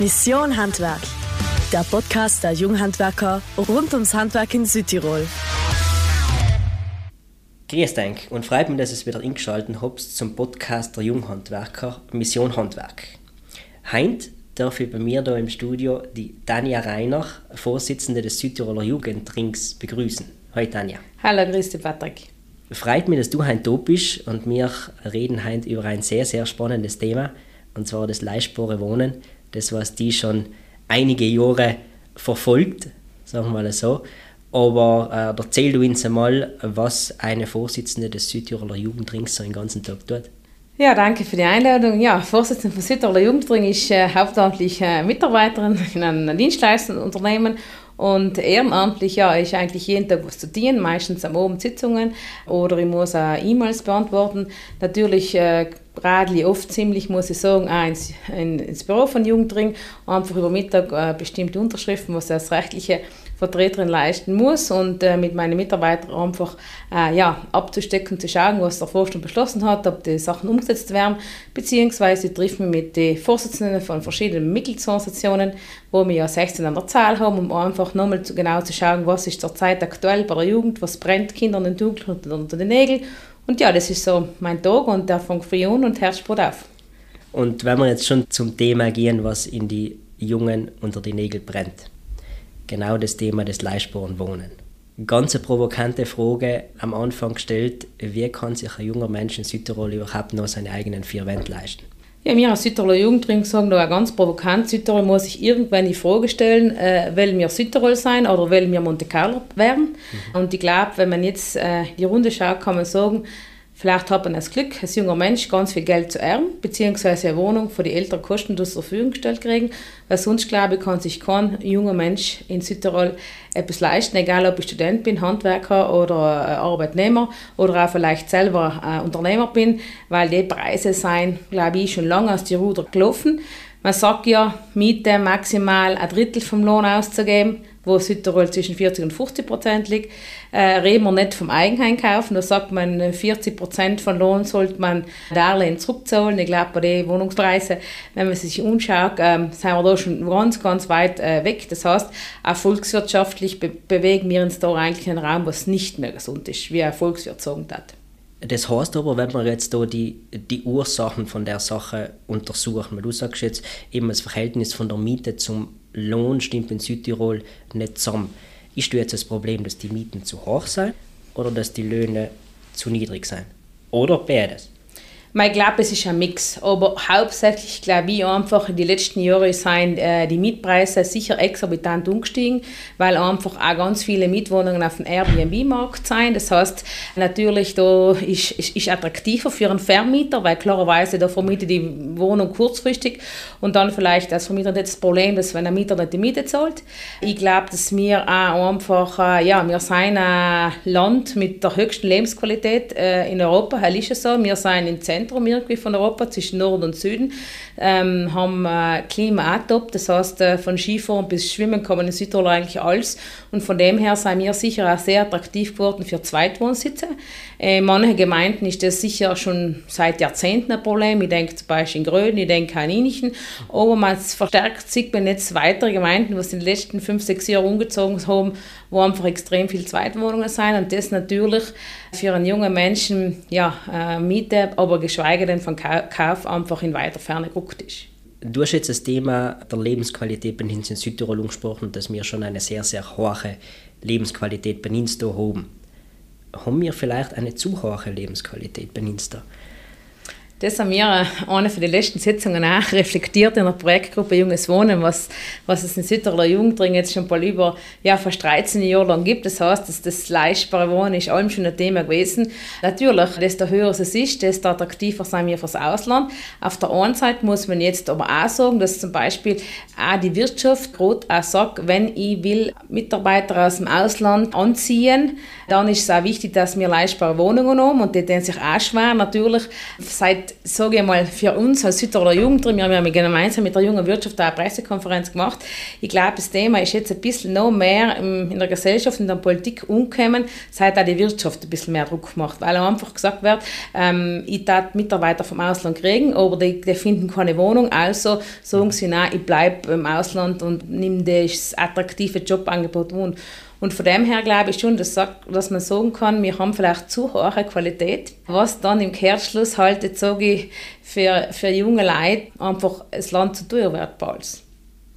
Mission Handwerk, der Podcast der Junghandwerker rund ums Handwerk in Südtirol. Grüß dich und freut mich, dass ihr wieder eingeschaltet habt zum Podcast der Junghandwerker Mission Handwerk. Heint darf ich bei mir hier im Studio die Tanja Reiner, Vorsitzende des Südtiroler Jugendrings, begrüßen. Hallo Tanja. Hallo, grüß dich Patrick. Freut mich, dass du heute da bist und wir reden heute über ein sehr, sehr spannendes Thema, und zwar das leistbare Wohnen das was die schon einige Jahre verfolgt, sagen wir mal so. Aber äh, erzähl du uns einmal, was eine Vorsitzende des Südtiroler Jugendrings so den ganzen Tag tut. Ja, danke für die Einladung. Ja, Vorsitzende von Südtiroler Jugendring ist äh, hauptamtlich äh, Mitarbeiterin in einem Dienstleistungsunternehmen und ehrenamtlich, ja, ist eigentlich jeden Tag was zu tun, meistens am Abend Sitzungen oder ich muss auch E-Mails beantworten. Natürlich äh, radle ich oft ziemlich, muss ich sagen, auch ins, ins Büro von Jugendring, einfach über Mittag äh, bestimmte Unterschriften, was das rechtliche Vertreterin leisten muss und äh, mit meinen Mitarbeitern einfach äh, ja, abzustecken, zu schauen, was der Vorstand beschlossen hat, ob die Sachen umgesetzt werden, beziehungsweise trifft mich mit den Vorsitzenden von verschiedenen Mitgliedsorganisationen, wo wir ja 16 an der Zahl haben, um einfach nochmal genau zu schauen, was ist zurzeit aktuell bei der Jugend, was brennt Kindern und unter den Nägeln. Und ja, das ist so mein Tag und der fängt früh an und Herzsport auf. Und wenn wir jetzt schon zum Thema gehen, was in die Jungen unter die Nägel brennt genau das Thema des leistbaren Wohnen. Ganz eine provokante Frage am Anfang gestellt, wie kann sich ein junger Mensch in Südtirol überhaupt noch seine eigenen vier Wände leisten? Ja, wir als Südtiroler Jugendring sagen da ganz provokant, Südtirol muss sich irgendwann die Frage stellen, äh, wollen wir Südtirol sein oder wollen wir Monte Carlo werden? Mhm. Und ich glaube, wenn man jetzt äh, die Runde schaut, kann man sagen, Vielleicht hat man das Glück, als junger Mensch ganz viel Geld zu erben, beziehungsweise eine Wohnung für die Eltern kostenlos zur Verfügung gestellt kriegen, weil sonst, glaube ich, kann sich kein junger Mensch in Südtirol etwas leisten, egal ob ich Student bin, Handwerker oder äh, Arbeitnehmer oder auch vielleicht selber äh, Unternehmer bin, weil die Preise seien, glaube ich, schon lange aus die Ruder gelaufen. Man sagt ja, Miete maximal ein Drittel vom Lohn auszugeben wo Südtirol zwischen 40 und 50 Prozent liegt. Äh, reden wir nicht vom Eigenheim kaufen, da sagt man, 40 Prozent von Lohn sollte man Darlehen zurückzahlen. Ich glaube, bei den Wohnungspreisen, wenn man sich anschaut, äh, sind wir da schon ganz, ganz weit äh, weg. Das heißt, auch volkswirtschaftlich be bewegen wir uns da eigentlich einen Raum, was nicht mehr gesund ist, wie ein Volkswirt sagen hat. Das heißt aber, wenn wir jetzt da die, die Ursachen von der Sache untersuchen, weil du sagst jetzt eben das Verhältnis von der Miete zum Lohn stimmt in Südtirol nicht zusammen. Ist jetzt das Problem, dass die Mieten zu hoch sind oder dass die Löhne zu niedrig sind? Oder beides? Ich glaube, es ist ein Mix. Aber hauptsächlich glaube ich einfach, in den letzten Jahren sind äh, die Mietpreise sicher exorbitant umgestiegen, weil einfach auch ganz viele Mietwohnungen auf dem Airbnb-Markt sind. Das heißt, natürlich da ist, ist, ist attraktiver für einen Vermieter, weil klarerweise da vermietet die Wohnung kurzfristig und dann vielleicht als Vermieter nicht das Problem, dass wenn der Mieter nicht die Miete zahlt. Ich glaube, dass wir auch einfach, äh, ja, wir sind ein Land mit der höchsten Lebensqualität äh, in Europa, das ist es so. Wir sind im Zentrum Zentrum irgendwie von Europa, zwischen Norden und Süden, ähm, haben äh, Klima auch top. Das heißt, äh, von Skifahren bis Schwimmen kann man in Südtirol eigentlich alles. Und von dem her sind wir sicher auch sehr attraktiv geworden für Zweitwohnsitze. In manchen Gemeinden ist das sicher schon seit Jahrzehnten ein Problem. Ich denke zum Beispiel in Gröden, ich denke an Inichen. Aber man verstärkt sieht man jetzt weitere Gemeinden, was in den letzten fünf, sechs Jahren umgezogen haben, wo einfach extrem viele Zweitwohnungen sind. Und das natürlich für einen jungen Menschen, ja, äh, Miete, aber geschweige denn von Kauf einfach in weiter Ferne gerückt ist. Du hast jetzt das Thema der Lebensqualität bei uns in Südtirol angesprochen, dass wir schon eine sehr, sehr hohe Lebensqualität bei uns da haben. Haben wir vielleicht eine zu hohe Lebensqualität bei uns da? Das haben wir äh, eine von den letzten Sitzungen auch reflektiert in der Projektgruppe Junges Wohnen, was, was es in Südtiroler Jugendring jetzt schon bald über ja, fast 13 Jahre lang gibt. Das heißt, dass das leistbare Wohnen ist allem schon ein Thema gewesen. Natürlich, desto höher es ist, desto attraktiver sind wir fürs Ausland. Auf der einen Seite muss man jetzt aber auch sagen, dass zum Beispiel auch die Wirtschaft gerade auch sagt, wenn ich will Mitarbeiter aus dem Ausland anziehen, dann ist es auch wichtig, dass wir leistbare Wohnungen haben und die tun sich auch schwer. Natürlich, seit sage ich mal, für uns als Südtiroler Jugendring, wir haben ja gemeinsam mit der jungen Wirtschaft eine Pressekonferenz gemacht. Ich glaube, das Thema ist jetzt ein bisschen noch mehr in der Gesellschaft, in der Politik umgekommen, seit auch die Wirtschaft ein bisschen mehr Druck macht, weil einfach gesagt wird, ähm, ich darf Mitarbeiter vom Ausland kriegen, aber die, die finden keine Wohnung, also sagen sie, nein, ich bleibe im Ausland und nehme das attraktive Jobangebot an. Und von dem her glaube ich schon, dass, dass man sagen kann, wir haben vielleicht zu hohe Qualität, was dann im Kehrschluss halt, jetzt sage ich, für, für junge Leute einfach das Land zu teuer wird bald.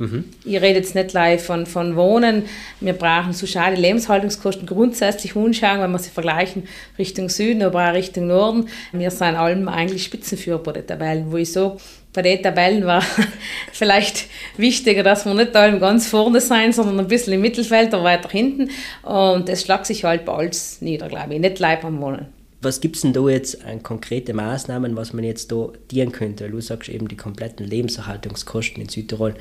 Mhm. Ich rede jetzt nicht live von, von Wohnen. Wir brauchen so schade Lebenshaltungskosten grundsätzlich anschauen, wenn wir sie vergleichen Richtung Süden, aber auch Richtung Norden. Wir sind allem eigentlich Spitzenführer bei den Tabellen, wo ich sage, bei den Tabellen war vielleicht wichtiger, dass wir nicht allem ganz vorne sein, sondern ein bisschen im Mittelfeld oder weiter hinten. Und das schlagt sich halt bald nieder, glaube ich. Nicht live am Wohnen. Was gibt es denn da jetzt an konkrete Maßnahmen, was man jetzt da dienen könnte? du sagst eben, die kompletten Lebenserhaltungskosten in Südtirol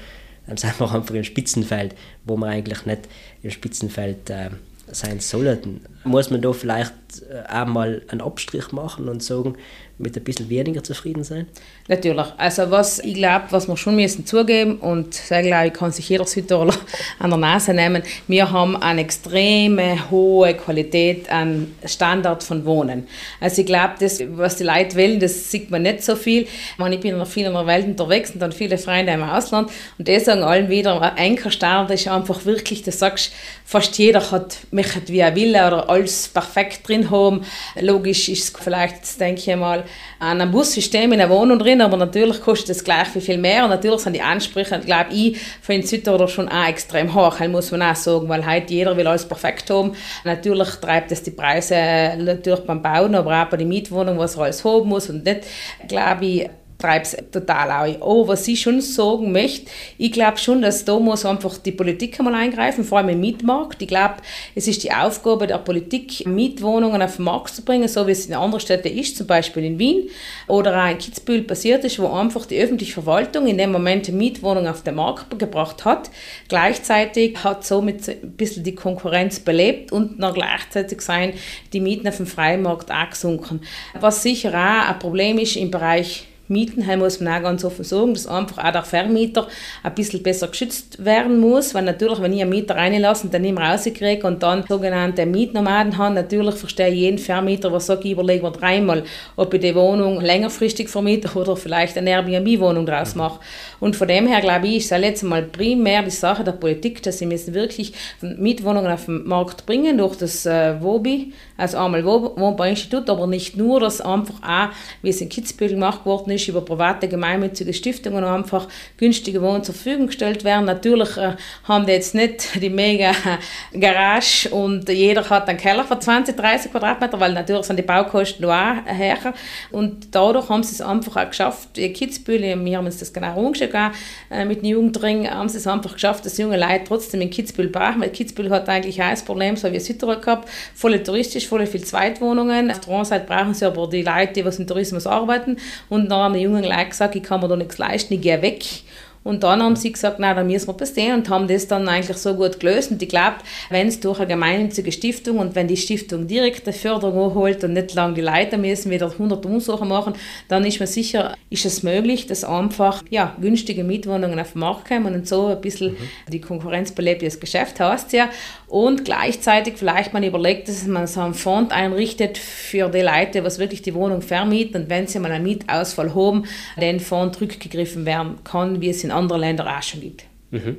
ähm, sind wir einfach im Spitzenfeld, wo man eigentlich nicht im Spitzenfeld äh, sein sollten. Muss man da vielleicht äh, auch mal einen Abstrich machen und sagen, mit ein bisschen weniger zufrieden sein? Natürlich. Also was ich glaube, was wir schon müssen zugeben und sehr glaube ich, kann sich jeder Südtiroler an der Nase nehmen, wir haben eine extreme hohe Qualität an Standard von Wohnen. Also ich glaube, das, was die Leute wollen, das sieht man nicht so viel. Ich, meine, ich bin noch viel in der Welt unterwegs und dann viele Freunde im Ausland und die sagen allen wieder, ein Ankerstandard ist einfach wirklich, du sagst, fast jeder hat mich wie er will oder alles perfekt drin haben. Logisch ist es vielleicht, denke ich mal, an einem Bussystem in einer Wohnung drin, aber natürlich kostet es gleich viel mehr und natürlich sind die Ansprüche, glaube ich, für den Südtiroler schon auch extrem hoch, muss man auch sagen, weil heute jeder will alles perfekt haben. Natürlich treibt es die Preise natürlich beim Bauen, aber auch bei den Mietwohnungen, was er alles haben muss und nicht, glaube ich, treibe es total auch. Oh, was ich schon sagen möchte, ich glaube schon, dass da muss einfach die Politik einmal eingreifen, vor allem im Mietmarkt. Ich glaube, es ist die Aufgabe der Politik, Mietwohnungen auf den Markt zu bringen, so wie es in anderen Städten ist, zum Beispiel in Wien oder auch in Kitzbühel passiert ist, wo einfach die öffentliche Verwaltung in dem Moment Mietwohnungen auf den Markt gebracht hat. Gleichzeitig hat somit ein bisschen die Konkurrenz belebt und noch gleichzeitig seien die Mieten auf dem freien Markt auch gesunken. Was sicher auch ein Problem ist im Bereich Mieten haben, muss man auch ganz offen sagen, dass einfach auch der Vermieter ein bisschen besser geschützt werden muss, weil natürlich, wenn ich einen Mieter reinlasse und dann nicht mehr rauskriege und dann sogenannte Mietnomaden habe, natürlich verstehe ich jeden Vermieter, der sagt, ich überlege mir dreimal, ob ich die Wohnung längerfristig vermiete oder vielleicht eine Airbnb-Wohnung draus mache. Und von dem her, glaube ich, ist es jetzt mal primär die Sache der Politik, dass sie müssen wirklich Mietwohnungen auf den Markt bringen durch das äh, WOBI, also einmal Wohnbauinstitut, aber nicht nur, dass einfach auch, wie es in Kitzbühel gemacht worden ist, ist, über private gemeinnützige Stiftungen einfach günstige Wohnungen zur Verfügung gestellt werden. Natürlich äh, haben die jetzt nicht die mega Garage und jeder hat einen Keller von 20, 30 Quadratmeter, weil natürlich sind die Baukosten auch höher. Und dadurch haben sie es einfach auch geschafft, die Kitzbühel, wir haben uns das genau umgeschaut, äh, mit dem Jugendring, haben sie es einfach geschafft, dass junge Leute trotzdem in Kitzbühel brauchen, weil Kitzbühel hat eigentlich auch das Problem, so wie Südtirol gehabt, voll touristisch, voll viel Zweitwohnungen. Auf der anderen Seite brauchen sie aber die Leute, die was im Tourismus arbeiten und dann haben die jungen Leute gesagt, ich kann mir da nichts leisten, ich gehe weg. Und dann haben sie gesagt, na, dann müssen wir passieren und haben das dann eigentlich so gut gelöst. Und ich glaube, wenn es durch eine gemeinnützige Stiftung und wenn die Stiftung direkt eine Förderung holt und nicht lange die Leiter müssen wieder 100 Umsuchen machen, dann ist man sicher, ist es möglich, dass einfach ja, günstige Mietwohnungen auf den Markt kommen und so ein bisschen mhm. die Konkurrenz belebt, das Geschäft heißt ja. Und gleichzeitig vielleicht man überlegt, dass man so einen Fonds einrichtet für die Leute, was wirklich die Wohnung vermieten und wenn sie mal einen Mietausfall haben, den Fonds zurückgegriffen werden kann, wie es in in anderen Ländern auch schon gibt. Mhm.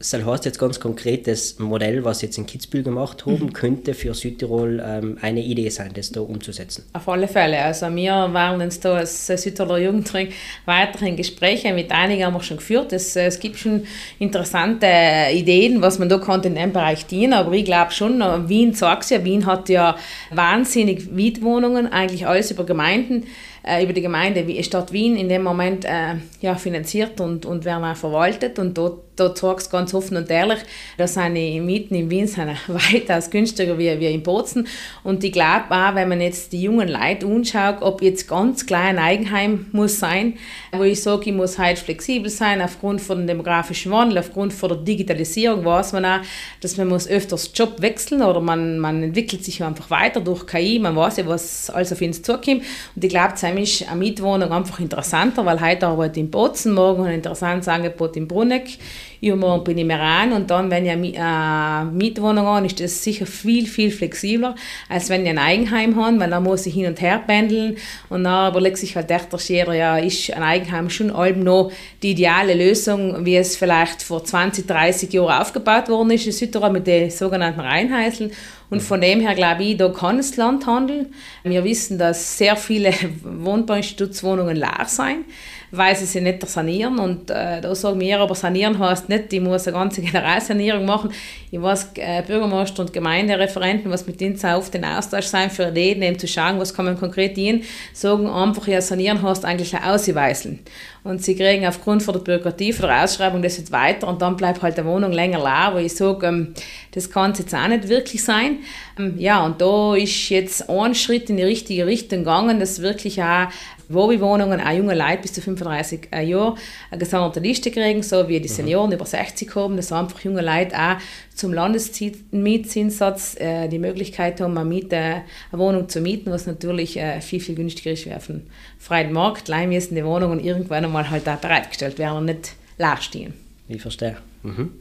Das heißt jetzt ganz konkret, das Modell, was jetzt in Kitzbühel gemacht haben, mhm. könnte für Südtirol ähm, eine Idee sein, das da umzusetzen. Auf alle Fälle. Also wir waren uns da als Südtiroler Jugendring weiterhin Gespräche mit einigen haben wir schon geführt. Es, es gibt schon interessante Ideen, was man da kann in dem Bereich dienen. Aber ich glaube schon, Wien sagt es ja, Wien hat ja wahnsinnig Mietwohnungen, eigentlich alles über Gemeinden äh, über die Gemeinde Stadt Wien in dem Moment äh, ja, finanziert und, und werden auch verwaltet. Und dort, dort sage ich ganz offen und ehrlich, dass seine Mieten in Wien sind weitaus günstiger wie, wie in Bozen. Und ich glaube auch, wenn man jetzt die jungen Leute anschaut, ob jetzt ganz klein Eigenheim muss sein, wo ich sage, ich muss halt flexibel sein aufgrund von dem demografischen Wandel, aufgrund von der Digitalisierung, weiß man auch, dass man muss öfters Job wechseln oder man, man entwickelt sich einfach weiter durch KI, man weiß ja, was alles auf uns zukommt. Und ich glaube, ist eine Mietwohnung einfach interessanter, weil heute arbeite ich in Bozen, morgen ein interessantes Angebot in Bruneck, übermorgen bin ich im Iran und dann, wenn ich eine Mietwohnung habe, ist das sicher viel, viel flexibler, als wenn ich ein Eigenheim habe, weil dann muss ich hin und her pendeln und dann überlegt sich halt echt jeder, ja, ist ein Eigenheim schon allem noch die ideale Lösung, wie es vielleicht vor 20, 30 Jahren aufgebaut worden ist in Südtirol mit den sogenannten Reinheiseln und von dem her glaube ich, da kann es Land handeln. Wir wissen, dass sehr viele Wohnbauinstitutswohnungen leer sind weil sie sich nicht sanieren. Und äh, da sagen wir, aber sanieren heißt nicht, ich muss eine ganze Generalsanierung machen. Ich weiß, äh, Bürgermeister und Gemeindereferenten, was mit denen auf den Austausch sein für Ideen, eben zu schauen, was kann man konkret dienen, sagen einfach, ja, sanieren heißt eigentlich ein Ausweiseln. Und sie kriegen aufgrund von der Bürokratie, von der Ausschreibung das jetzt weiter und dann bleibt halt die Wohnung länger leer, wo ich sage, ähm, das kann es jetzt auch nicht wirklich sein. Ähm, ja, und da ist jetzt ein Schritt in die richtige Richtung gegangen, dass wirklich auch Wohnwohnungen, auch junge Leute bis zu 35 Jahren eine gesonderte Liste kriegen, so wie die mhm. Senioren mhm. über 60 haben, dass einfach junge Leute auch zum Landesmietzinssatz äh, die Möglichkeit haben, eine, Miete, eine Wohnung zu mieten, was natürlich äh, viel, viel günstiger ist wie auf dem freien Markt. Leider müssen die Wohnungen irgendwann einmal halt auch bereitgestellt werden und nicht leer stehen. Ich verstehe. Mhm.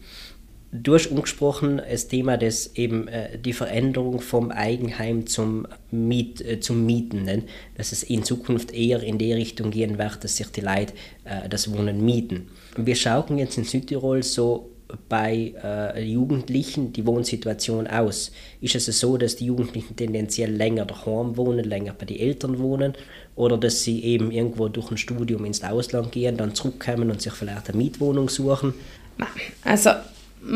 Du hast angesprochen das Thema des eben äh, die Veränderung vom Eigenheim zum, Miet, äh, zum Mieten, ne? dass es in Zukunft eher in die Richtung gehen wird, dass sich die Leute äh, das Wohnen mieten. Wir schauen jetzt in Südtirol so bei äh, Jugendlichen die Wohnsituation aus? Ist es so, dass die Jugendlichen tendenziell länger daheim wohnen, länger bei den Eltern wohnen oder dass sie eben irgendwo durch ein Studium ins Ausland gehen, dann zurückkommen und sich vielleicht eine Mietwohnung suchen? Also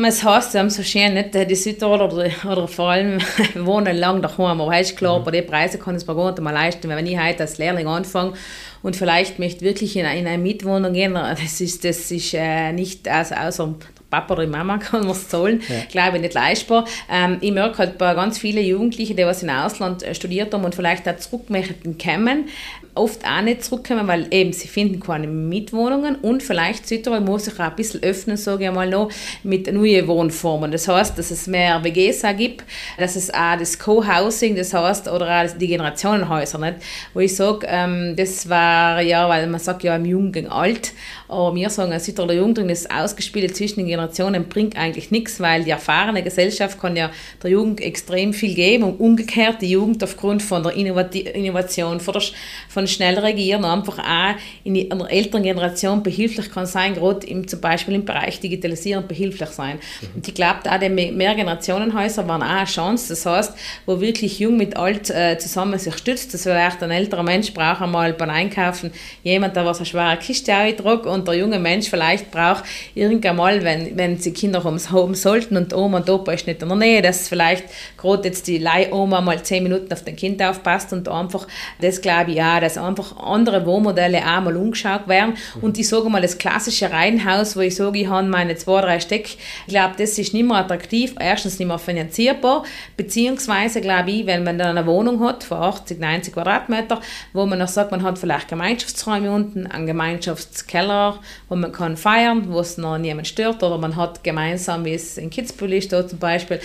es heißt ja so schön, nicht, die Südtiroler oder, oder vor allem wohnen lang daheim. Aber ist klar, mhm. bei den Preisen kann ich es mir gar nicht mal leisten. Wenn ich heute als Lehrling anfange und vielleicht möchte wirklich in, in eine Mietwohnung gehen, das ist, das ist äh, nicht, also außer Papa oder Mama kann was zahlen, ja. glaube ich, nicht leistbar. Ähm, ich merke halt bei ganz vielen Jugendlichen, die was im Ausland äh, studiert haben und vielleicht auch zurück möchten kommen, oft auch nicht zurückkommen, weil eben sie finden keine Mietwohnungen und vielleicht Südtirol muss sich auch ein bisschen öffnen, sage ich mal noch, mit neuen Wohnformen. Das heißt, dass es mehr WGs auch gibt, dass es auch das Co-Housing, das heißt, oder auch die Generationenhäuser, nicht? wo ich sage, ähm, das war ja, weil man sagt ja im Jung gegen Alt, aber wir sagen, ein Südtiroler Jugendring, das Ausgespielte zwischen den Generationen bringt eigentlich nichts, weil die erfahrene Gesellschaft kann ja der Jugend extrem viel geben und umgekehrt die Jugend aufgrund von der Innovation, von, der, von schnell reagieren, einfach auch in der älteren Generation behilflich kann sein, gerade im, zum Beispiel im Bereich Digitalisierung behilflich sein. Mhm. Und ich glaube, auch die Mehrgenerationenhäuser waren auch eine Chance, das heißt, wo wirklich jung mit alt äh, zusammen sich stützt, dass vielleicht ein älterer Mensch braucht einmal beim Einkaufen jemand, der was eine schwere Kiste trug und der junge Mensch vielleicht braucht irgendwann mal, wenn, wenn sie Kinder haben sollten und Oma und Opa ist nicht in der Nähe, dass vielleicht gerade jetzt die Leihoma mal zehn Minuten auf dein Kind aufpasst und einfach, das glaube ich auch, dass einfach andere Wohnmodelle auch mal umgeschaut werden. Und ich sage mal, das klassische Reihenhaus, wo ich sage, ich habe meine zwei, drei Stück, ich glaube, das ist nicht mehr attraktiv, erstens nicht mehr finanzierbar, beziehungsweise glaube ich, wenn man dann eine Wohnung hat von 80, 90 Quadratmeter, wo man noch sagt, man hat vielleicht Gemeinschaftsräume unten, einen Gemeinschaftskeller, wo man kann feiern, wo es noch niemand stört, oder man hat gemeinsam, wie es in Kitzbühel ist, zum Beispiel,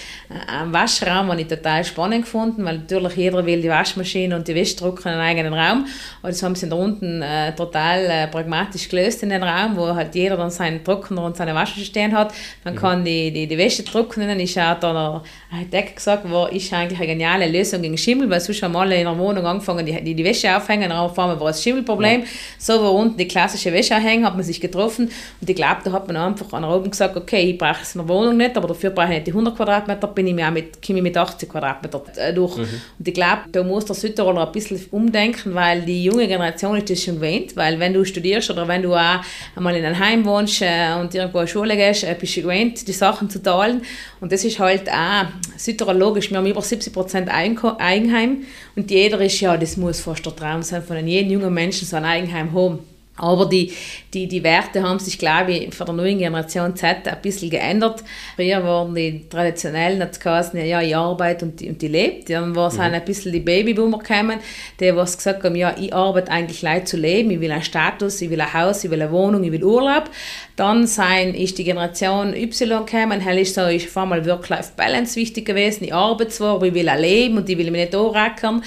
einen Waschraum, den ich total spannend gefunden, weil natürlich jeder will die Waschmaschine und die Wäschedrucker in einen eigenen Raum und das haben sie da unten äh, total äh, pragmatisch gelöst in den Raum, wo halt jeder dann seinen Trockner und seine Waschmaschine stehen hat. Man mhm. kann die, die, die Wäsche trocknen. Ich habe da der Architekt gesagt, war ist eigentlich eine geniale Lösung gegen Schimmel, weil sonst haben alle in der Wohnung angefangen, die, die, die Wäsche aufhängen, und auf einmal war das Schimmelproblem. Ja. So, wo unten die klassische Wäsche hängen, hat man sich getroffen und ich glaube, da hat man einfach an oben gesagt, okay, ich brauche es in der Wohnung nicht, aber dafür brauche ich nicht die 100 Quadratmeter, bin ich mir auch mit, komme ich mit 80 Quadratmeter durch. Mhm. Und ich glaube, da muss der Südtiroler ein bisschen umdenken, weil die junge Generation ist das schon gewöhnt, weil wenn du studierst oder wenn du auch einmal in einem Heim wohnst äh, und irgendwo in Schule gehst, äh, bist du gewöhnt, die Sachen zu teilen. Und das ist halt auch Südtirol logisch. Wir haben über 70 Prozent Eigenheim und jeder ist ja, das muss fast der Traum sein, von jedem jungen Menschen so ein Eigenheim haben. Aber die, die, die Werte haben sich, glaube ich, von der neuen Generation Z ein bisschen geändert. Früher waren die traditionellen, hat es ja, ich arbeite und die, und die lebt. Dann war es mhm. ein bisschen die Babyboomer gekommen, die was gesagt haben, ja, ich arbeite eigentlich leid zu leben, ich will einen Status, ich will ein Haus, ich will eine Wohnung, ich will Urlaub. Dann sein, ist die Generation Y gekommen, hell ist so, ist auf einmal Work-Life-Balance wichtig gewesen, ich arbeite zwar, aber ich will auch leben und ich will mich nicht anreckern.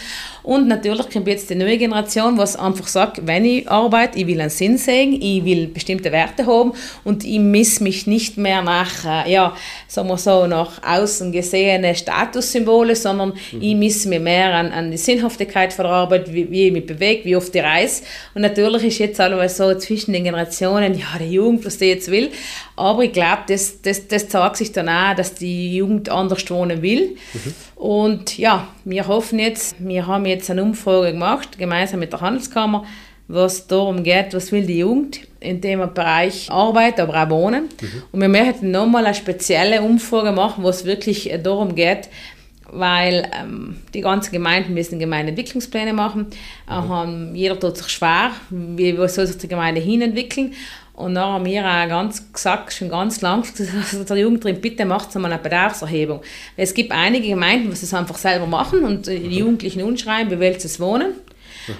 Und natürlich kommt jetzt die neue Generation, was einfach sagt, wenn ich arbeite, ich will einen Sinn sehen, ich will bestimmte Werte haben und ich miss mich nicht mehr nach, äh, ja, sagen wir so, nach außen gesehene Statussymbole, sondern mhm. ich miss mich mehr an, an die Sinnhaftigkeit von der Arbeit, wie, wie ich mich bewege, wie oft ich reise. Und natürlich ist jetzt alles so zwischen den Generationen, ja, die Jugend, was die jetzt will, aber ich glaube, das, das, das zeigt sich dann auch, dass die Jugend anders wohnen will. Mhm. Und ja, wir hoffen jetzt, wir haben jetzt eine Umfrage gemacht, gemeinsam mit der Handelskammer, was darum geht, was will die Jugend in dem Bereich Arbeit, aber auch Wohnen. Mhm. Und wir möchten nochmal eine spezielle Umfrage machen, wo es wirklich darum geht, weil ähm, die ganzen Gemeinden müssen Gemeindeentwicklungspläne machen. Mhm. jeder tut sich schwer, wie soll sich die Gemeinde hinentwickeln. Und dann haben wir auch ganz gesagt, schon ganz lang also der Jugend drin, bitte macht mal eine Bedarfserhebung. Es gibt einige Gemeinden, die es einfach selber machen und die mhm. Jugendlichen unschreiben, wie wollt sie wohnen.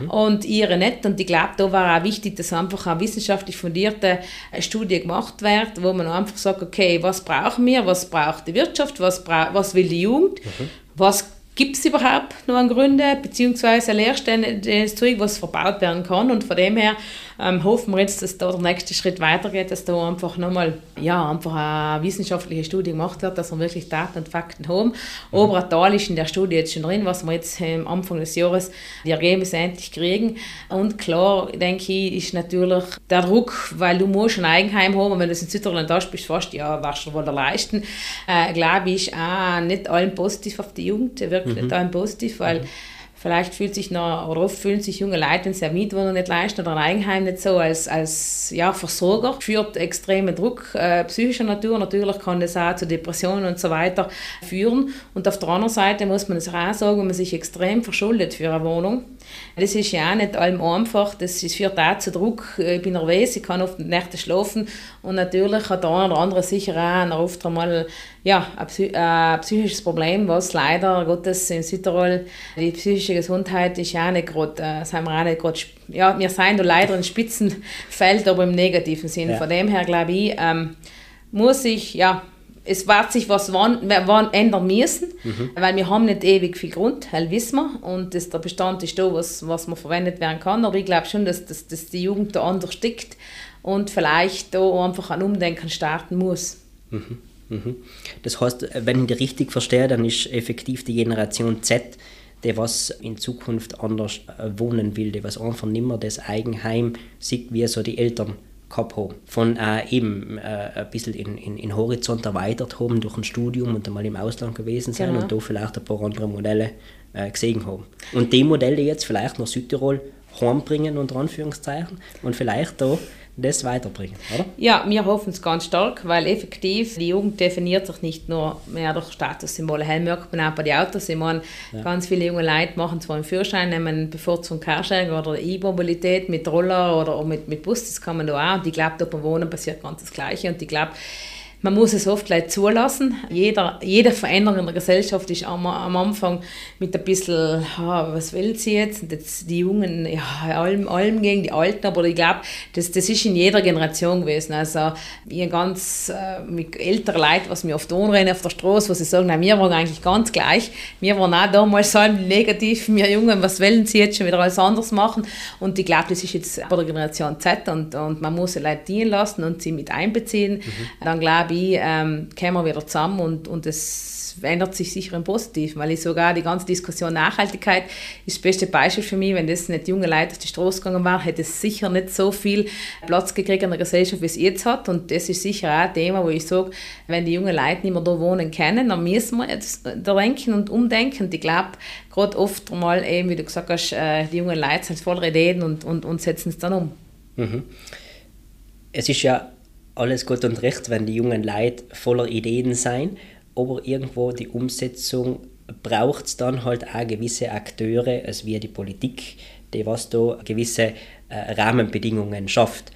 Mhm. Und ihre nicht. Und ich glaube, da war auch wichtig, dass einfach eine wissenschaftlich fundierte Studie gemacht wird, wo man einfach sagt, okay, was brauchen wir, was braucht die Wirtschaft, was, was will die Jugend, mhm. was gibt es überhaupt noch an Gründe, beziehungsweise Leerstände, das Zeug, was verbaut werden kann. Und von dem her ähm, hoffen wir jetzt, dass da der nächste Schritt weitergeht, dass da einfach nochmal ja, einfach eine wissenschaftliche Studie gemacht wird, dass wir wirklich Daten und Fakten haben. Mhm. Obertal ist in der Studie jetzt schon drin, was wir jetzt am Anfang des Jahres die Ergebnisse endlich kriegen. Und klar, denke ich, ist natürlich der Druck, weil du musst ein Eigenheim haben, und wenn du in Südtirol da bist, fast, ja, was du wohl leisten, äh, glaube ich, auch nicht allen positiv auf die Jugend, wirklich mhm. nicht allen positiv, weil mhm Vielleicht fühlt sich noch, oder oft fühlen sich junge Leute, wenn sie eine Mietwohnung nicht leisten oder ein Eigenheim nicht so als, als ja, Versorger, führt extremen Druck äh, psychischer Natur. Natürlich kann das auch zu Depressionen und so weiter führen. Und auf der anderen Seite muss man es auch sagen, wenn man sich extrem verschuldet für eine Wohnung, das ist ja auch nicht allem einfach, das führt auch zu Druck. Ich bin nervös, ich kann oft Nächte schlafen und natürlich hat der eine oder andere sicher auch oft einmal ja, ein, ein psychisches Problem, was leider Gottes in Südtirol, die psychische Gesundheit ist ja auch nicht gerade, äh, sind wir auch nicht grad, ja, wir sind da leider ein Spitzenfeld, aber im negativen Sinn. Ja. Von dem her glaube ich, ähm, muss ich, ja, es wird sich was wann, wann ändern müssen, mhm. weil wir haben nicht ewig viel Grund, das wissen wir, und das, der Bestand ist da, was, was man verwendet werden kann, aber ich glaube schon, dass, dass, dass die Jugend da anders stickt und vielleicht da einfach ein Umdenken starten muss. Mhm. Mhm. Das heißt, wenn ich die richtig verstehe, dann ist effektiv die Generation Z, die was in Zukunft anders äh, wohnen will, die was einfach nicht mehr das Eigenheim sieht, wie so die Eltern gehabt haben. Von äh, eben äh, ein bisschen in, in, in Horizont erweitert haben durch ein Studium und einmal im Ausland gewesen sein genau. und da vielleicht ein paar andere Modelle äh, gesehen haben. Und die Modelle jetzt vielleicht nach Südtirol heimbringen, unter Anführungszeichen, und vielleicht da das weiterbringen, oder? Ja, wir hoffen es ganz stark, weil effektiv die Jugend definiert sich nicht nur mehr durch Statussymbole. Hell merkt man auch bei den Autos. Ich meine, ja. ganz viele junge Leute machen zwar einen Führerschein, nehmen bevorzugt Carsharing oder E-Mobilität mit Roller oder mit, mit Bus, das kann man da auch. Und ich glaube, da beim Wohnen passiert ganz das Gleiche. Und ich glaube, man muss es oft gleich zulassen. Jeder, jede Veränderung in der Gesellschaft ist am, am Anfang mit ein bisschen, ha, was will sie jetzt? Und jetzt die Jungen, ja, allem, allem gegen die Alten, aber ich glaube, das, das ist in jeder Generation gewesen. Also, ich ganz äh, mit älteren Leuten, was mir oft anrennen auf der Straße, wo sie sagen, nein, wir waren eigentlich ganz gleich. Wir waren auch damals so negativ, wir Jungen, was wollen sie jetzt schon wieder alles anders machen? Und ich glaube, das ist jetzt bei der Generation Z und, und man muss sie Leute dienen lassen und sie mit einbeziehen. Mhm. Dann glaube wie ähm, kommen wir wieder zusammen und, und es ändert sich sicher im Positiven, weil ich sogar die ganze Diskussion Nachhaltigkeit ist das beste Beispiel für mich, wenn das nicht junge Leute auf die Straße gegangen waren, hätte es sicher nicht so viel Platz gekriegt in der Gesellschaft, wie es jetzt hat und das ist sicher auch ein Thema, wo ich sage, wenn die jungen Leute nicht mehr da wohnen können, dann müssen wir jetzt da denken und umdenken und ich glaube, gerade oft mal eben, wie du gesagt hast, äh, die jungen Leute sind voller Ideen und, und, und setzen es dann um. Mhm. Es ist ja alles gut und recht, wenn die jungen Leute voller Ideen sein, aber irgendwo die Umsetzung braucht es dann halt auch gewisse Akteure, als wie die Politik, die was da gewisse äh, Rahmenbedingungen schafft.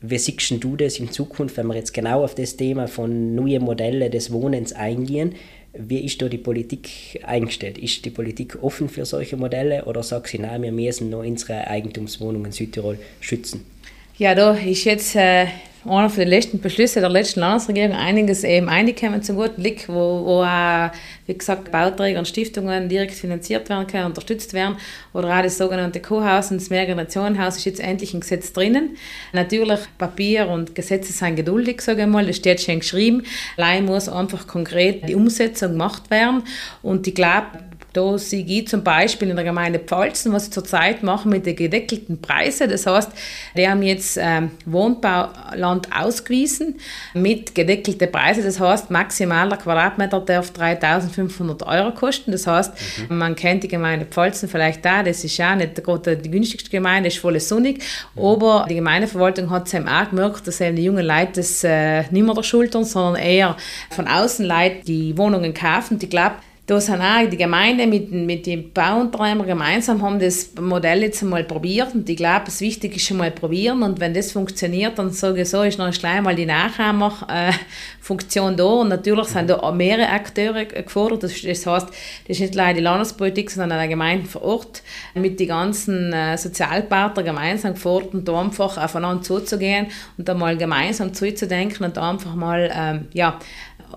Wie siehst du das in Zukunft, wenn wir jetzt genau auf das Thema von neuen Modellen des Wohnens eingehen? Wie ist da die Politik eingestellt? Ist die Politik offen für solche Modelle oder sagt sie, nein, wir müssen noch unsere Eigentumswohnungen in Südtirol schützen? Ja, da ist jetzt äh, einer von den letzten Beschlüssen der letzten Landesregierung einiges eben eingekommen zum guten Blick, wo, wo auch, wie gesagt, Bauträger und Stiftungen direkt finanziert werden können, unterstützt werden. Oder auch das sogenannte Co-Haus und das Mehrgenerationenhaus ist jetzt endlich im Gesetz drinnen. Natürlich, Papier und Gesetze sind geduldig, sage ich mal, das steht schon geschrieben. Allein muss einfach konkret die Umsetzung gemacht werden. Und ich glaube, da sehe ich zum Beispiel in der Gemeinde Pfalzen, was sie zurzeit machen mit den gedeckelten Preisen. Das heißt, die haben jetzt ähm, Wohnbauland ausgewiesen mit gedeckelten Preisen. Das heißt, maximal der Quadratmeter darf 3500 Euro kosten. Das heißt, mhm. man kennt die Gemeinde Pfalzen vielleicht da. Das ist ja nicht gerade die günstigste Gemeinde, ist voll sonnig. Mhm. Aber die Gemeindeverwaltung hat es eben auch gemerkt, dass eben die jungen Leute das äh, nicht mehr der Schultern, sondern eher von außen Leute die Wohnungen kaufen. Ich glaube, da sind auch die Gemeinde mit, mit den Bauunternehmern gemeinsam haben das Modell jetzt einmal probiert und ich glaube, das Wichtige ist schon mal probieren und wenn das funktioniert, dann sage ich so, ist noch gleich mal die Nachahmerfunktion da und natürlich sind da auch mehrere Akteure gefordert, das, das heißt, das ist nicht allein die Landespolitik, sondern die Gemeinde vor Ort mit den ganzen äh, Sozialpartnern gemeinsam gefordert und da einfach aufeinander zuzugehen und da mal gemeinsam zuzudenken und da einfach mal, ähm, ja,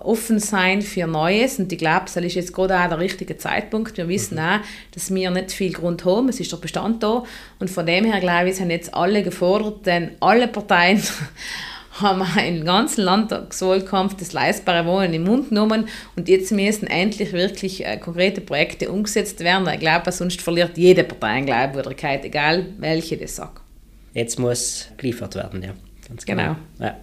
offen sein für Neues und ich glaube, das ist jetzt gerade auch der richtige Zeitpunkt. Wir wissen mhm. auch, dass wir nicht viel Grund haben, es ist der Bestand da und von dem her glaube ich, sind jetzt alle gefordert, denn alle Parteien haben im ganzen Landtagswahlkampf das leistbare Wohnen im Mund genommen und jetzt müssen endlich wirklich äh, konkrete Projekte umgesetzt werden. Ich glaube, sonst verliert jede Partei Glaubwürdigkeit, egal welche das sagt. Jetzt muss geliefert werden, ja. Ganz genau. genau. Ja.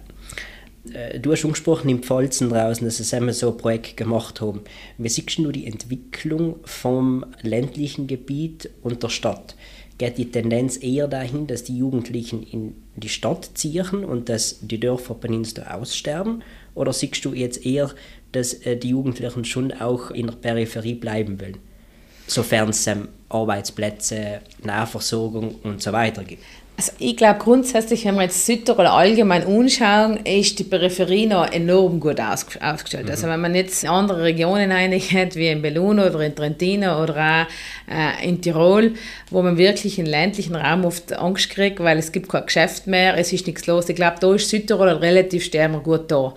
Äh, du hast angesprochen im Pfalzen draußen, dass sie einmal so ein Projekt gemacht haben. Wie siehst du die Entwicklung vom ländlichen Gebiet und der Stadt? Geht die Tendenz eher dahin, dass die Jugendlichen in die Stadt ziehen und dass die Dörfer da aussterben? Oder siehst du jetzt eher, dass äh, die Jugendlichen schon auch in der Peripherie bleiben wollen? Sofern es ähm, Arbeitsplätze, Nahversorgung und so weiter gibt. Also ich glaube grundsätzlich, wenn wir jetzt Südtirol allgemein anschauen, ist die Peripherie noch enorm gut aufgestellt. Mhm. Also wenn man jetzt in andere Regionen eingeht, wie in Belluno oder in Trentino oder auch äh, in Tirol, wo man wirklich im ländlichen Raum oft Angst kriegt, weil es gibt kein Geschäft mehr, es ist nichts los. Ich glaube, da ist Südtirol relativ stärker gut da.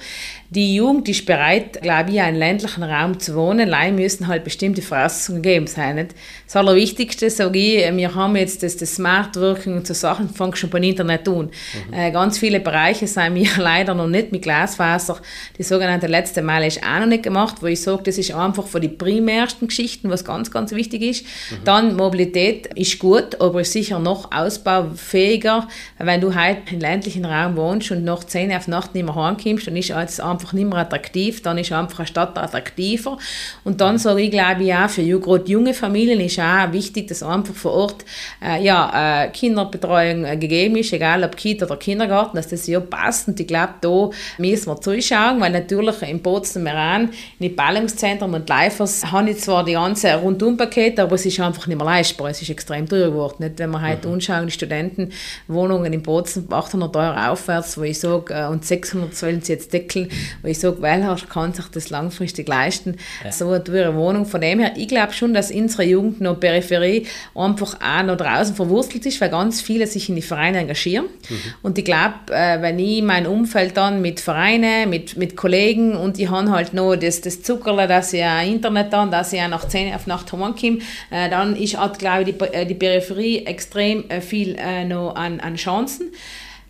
Die Jugend ist bereit, glaube ich, in einem ländlichen Raum zu wohnen. Allein müssen halt bestimmte Voraussetzungen gegeben sein. Nicht? Das Allerwichtigste, sage ich, wir haben jetzt das, das Smart Working und so Sachen, fangen schon beim Internet an. Mhm. Äh, ganz viele Bereiche sind wir leider noch nicht mit Glasfaser. Die sogenannte letzte Meile ist auch noch nicht gemacht, wo ich sage, das ist einfach von den primärsten Geschichten, was ganz, ganz wichtig ist. Mhm. Dann Mobilität ist gut, aber ist sicher noch ausbaufähiger. Wenn du heute im ländlichen Raum wohnst und noch 10 auf Nacht nicht mehr heimkommst, dann ist es einfach nicht mehr attraktiv, dann ist einfach eine Stadt attraktiver. Und dann sage ich, glaube ich, auch für gerade junge Familien ist auch wichtig, dass einfach vor Ort äh, ja, äh, Kinderbetreuung äh, gegeben ist, egal ob Kita oder Kindergarten, dass das ja passt. Und ich glaube, da müssen wir zuschauen, weil natürlich im Bozen Meran, in den Ballungszentren und Leifers, habe ich zwar die ganze Rundumpakete, aber es ist einfach nicht mehr leistbar. Es ist extrem teuer geworden. Nicht? Wenn wir heute mhm. anschauen, die Studentenwohnungen in Bozen 800 Euro aufwärts, wo ich sage, äh, und 600 sollen sie jetzt deckeln, wo ich sage, weil kann sich das langfristig leisten, ja. so eine teure Wohnung. Von dem her, ich glaube schon, dass unsere Jugend noch Peripherie einfach auch noch draußen verwurzelt ist, weil ganz viele sich in die Vereine engagieren. Mhm. Und ich glaube, äh, wenn ich mein Umfeld dann mit Vereinen, mit, mit Kollegen und ich habe halt noch das, das Zuckerle, dass ich ein Internet habe, dass ich auch nach 10 auf Nacht heimkomme, äh, dann ist, hat, glaube ich, die, äh, die Peripherie extrem viel noch an, an Chancen.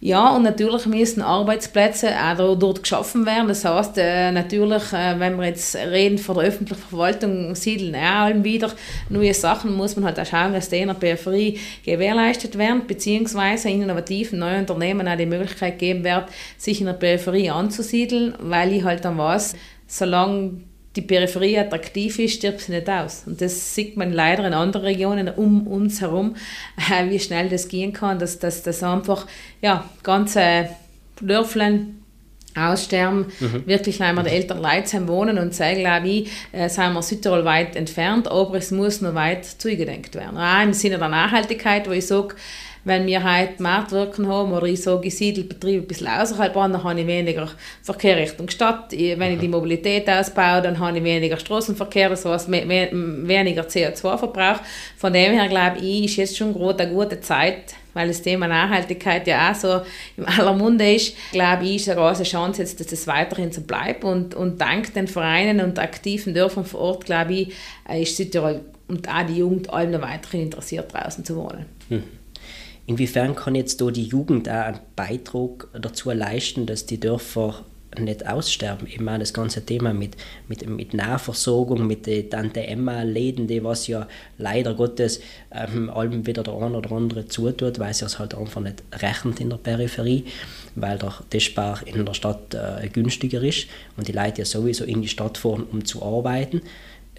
Ja, und natürlich müssen Arbeitsplätze auch dort geschaffen werden. Das heißt, äh, natürlich, äh, wenn wir jetzt reden von der öffentlichen Verwaltung, siedeln auch wieder neue Sachen, muss man halt auch schauen, dass die in der Peripherie gewährleistet werden, beziehungsweise innovativen neuen Unternehmen auch die Möglichkeit geben wird, sich in der Peripherie anzusiedeln, weil ich halt dann weiß, solange die Peripherie attraktiv ist, stirbt sie nicht aus. Und das sieht man leider in anderen Regionen um uns herum, äh, wie schnell das gehen kann, dass das einfach ja, ganze Dörflen aussterben, mhm. wirklich einmal die Eltern Leute wohnen und sagen, glaube ich, äh, sind wir Südtirol weit entfernt, aber es muss noch weit zugedenkt werden. Auch im Sinne der Nachhaltigkeit, wo ich sage, Wenn wir heute Marktwirken haben oder ich so gesiedelt Betriebe ein bisschen außerhalb an, dann habe ich weniger Verkehr Richtung Stadt. Wenn ich die Mobilität ausbaue, dann habe ich weniger Straßenverkehr, das heißt weniger CO2-Verbrauch. Von dem her glaube ich, ist jetzt schon gerade eine gute Zeit, weil das Thema Nachhaltigkeit ja auch so im aller Munde ist, glaube ich, ist eine große Chance jetzt, dass das weiterhin so bleibt und, und dank den Vereinen und aktiven Dörfern vor Ort, glaube ich, äh, ist Südtirol und auch die Jugend allem noch weiterhin interessiert, draußen zu wohnen. Hm. Inwiefern kann jetzt da die Jugend auch einen Beitrag dazu leisten, dass die Dörfer nicht aussterben. Ich meine, das ganze Thema mit, mit, mit Nahversorgung, mit den Tante-Emma-Läden, die was ja leider Gottes ähm, allem wieder der eine oder andere zutut, weil es es halt einfach nicht rechnet in der Peripherie, weil der Tischbar in der Stadt äh, günstiger ist und die Leute ja sowieso in die Stadt fahren, um zu arbeiten.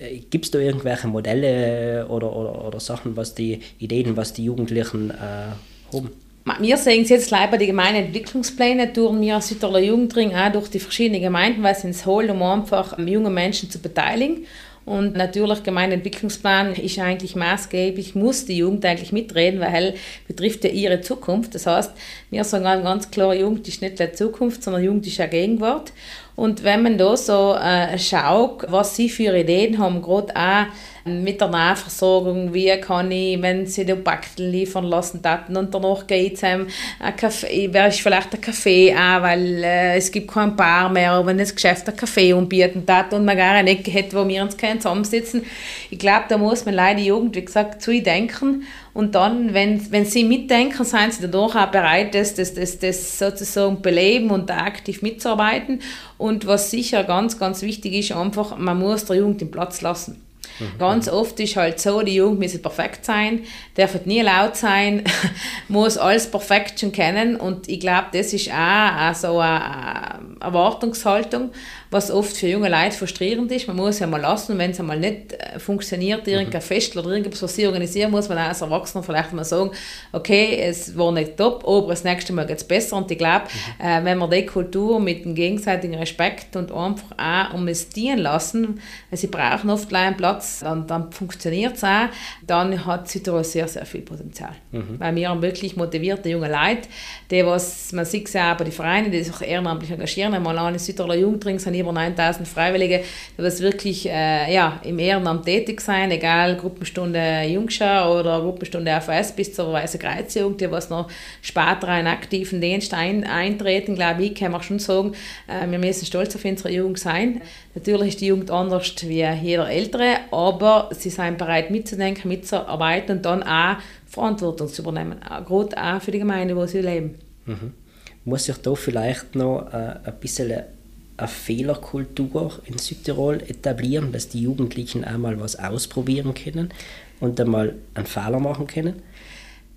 Äh, Gibt es da irgendwelche Modelle oder, oder, oder Sachen, was die Ideen, was die Jugendlichen äh, haben? Wir sehen es jetzt leider bei den Gemeindeentwicklungsplänen durch wir Südtiroler Jugendring auch durch die verschiedenen Gemeinden, was ins Holen, um einfach junge Menschen zu beteiligen. Und natürlich, Gemeindeentwicklungsplan ist eigentlich maßgeblich, muss die Jugend eigentlich mitreden, weil betrifft ja ihre Zukunft. Das heißt, wir sagen ganz klar, Jugend ist nicht die Zukunft, sondern Jugend ist ja Gegenwart. Und wenn man da so äh, schaut, was sie für Ideen haben, gerade auch mit der Nahversorgung, wie kann ich, wenn sie die Bakteln liefern lassen daten und danach geht es einem ein Kaffee, wäre ich vielleicht ein Kaffee auch, weil äh, es gibt kein Bar mehr, wenn das Geschäft ein Kaffee anbieten darf und man gar Ecke hätte, wo wir uns können zusammensitzen. Ich glaube, da muss man leider die Jugend, wie gesagt, zu denken und dann, wenn, wenn sie mitdenken, seien sie dadurch auch bereit, das, das, das, das sozusagen beleben und aktiv mitzuarbeiten. Und was sicher ganz, ganz wichtig ist, einfach, man muss der Jugend den Platz lassen. Mhm. Ganz oft ist halt so, die Jugend müssen perfekt sein, darf nie laut sein, muss alles perfekt schon kennen und ich glaube, das ist auch so eine Erwartungshaltung, was oft für junge Leute frustrierend ist. Man muss ja mal lassen, wenn es einmal nicht äh, funktioniert, irgendein mhm. Fest oder irgendwas, was sie organisieren, muss man auch als Erwachsener vielleicht mal sagen, okay, es war nicht top, aber das nächste Mal geht es besser. Und ich glaube, mhm. äh, wenn wir die Kultur mit dem gegenseitigen Respekt und einfach auch um es dienen lassen, weil sie brauchen oft einen Platz, dann, dann funktioniert es auch, dann hat Südtirol sehr, sehr viel Potenzial. Mhm. Weil wir haben wirklich motivierte junge Leute, die, was, man sieht es auch bei den Vereinen, die sich ehrenamtlich engagieren, einmal an Südtiroler Jugendring sind über 9000 Freiwillige, die was wirklich äh, ja, im Ehrenamt tätig sein, egal Gruppenstunde Jungschau oder Gruppenstunde AVS bis zur Weiße Kreuzjugend, die was noch später einen aktiven Dienst ein, eintreten, glaube ich, kann man schon sagen, äh, wir müssen stolz auf unsere Jugend sein. Natürlich ist die Jugend anders wie jeder Ältere, aber sie sind bereit mitzudenken, mitzuarbeiten und dann auch Verantwortung zu übernehmen, gerade auch für die Gemeinde, wo sie leben. Mhm. Muss sich da vielleicht noch äh, ein bisschen eine Fehlerkultur in Südtirol etablieren, dass die Jugendlichen einmal was ausprobieren können und einmal einen Fehler machen können?